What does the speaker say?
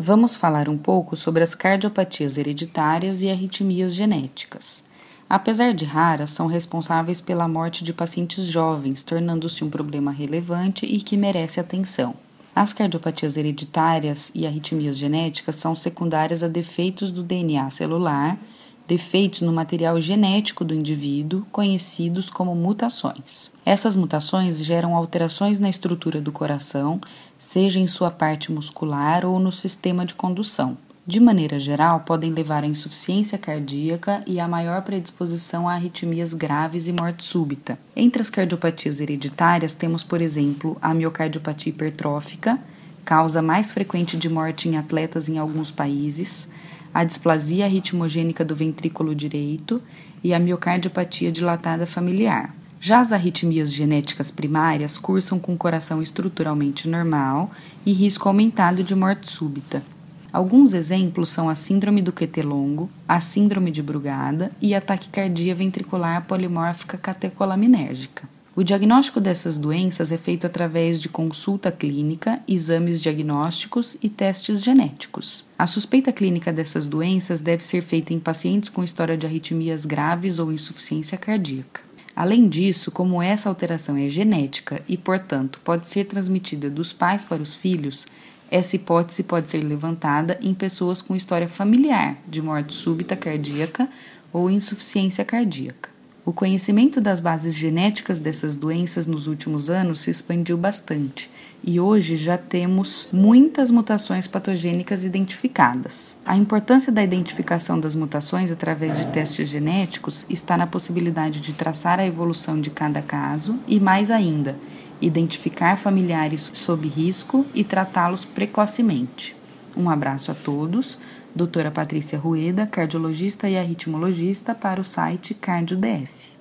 Vamos falar um pouco sobre as cardiopatias hereditárias e arritmias genéticas. Apesar de raras, são responsáveis pela morte de pacientes jovens, tornando-se um problema relevante e que merece atenção. As cardiopatias hereditárias e arritmias genéticas são secundárias a defeitos do DNA celular, defeitos no material genético do indivíduo, conhecidos como mutações. Essas mutações geram alterações na estrutura do coração, seja em sua parte muscular ou no sistema de condução. De maneira geral, podem levar à insuficiência cardíaca e à maior predisposição a arritmias graves e morte súbita. Entre as cardiopatias hereditárias, temos, por exemplo, a miocardiopatia hipertrófica, causa mais frequente de morte em atletas em alguns países, a displasia ritmogênica do ventrículo direito e a miocardiopatia dilatada familiar. Já as arritmias genéticas primárias cursam com coração estruturalmente normal e risco aumentado de morte súbita. Alguns exemplos são a síndrome do QT longo, a síndrome de Brugada e a taquicardia ventricular polimórfica catecolaminérgica. O diagnóstico dessas doenças é feito através de consulta clínica, exames diagnósticos e testes genéticos. A suspeita clínica dessas doenças deve ser feita em pacientes com história de arritmias graves ou insuficiência cardíaca. Além disso, como essa alteração é genética e, portanto, pode ser transmitida dos pais para os filhos, essa hipótese pode ser levantada em pessoas com história familiar de morte súbita cardíaca ou insuficiência cardíaca. O conhecimento das bases genéticas dessas doenças nos últimos anos se expandiu bastante e hoje já temos muitas mutações patogênicas identificadas. A importância da identificação das mutações através de testes genéticos está na possibilidade de traçar a evolução de cada caso e, mais ainda, identificar familiares sob risco e tratá-los precocemente. Um abraço a todos. Doutora Patrícia Rueda, cardiologista e arritmologista, para o site CardioDF.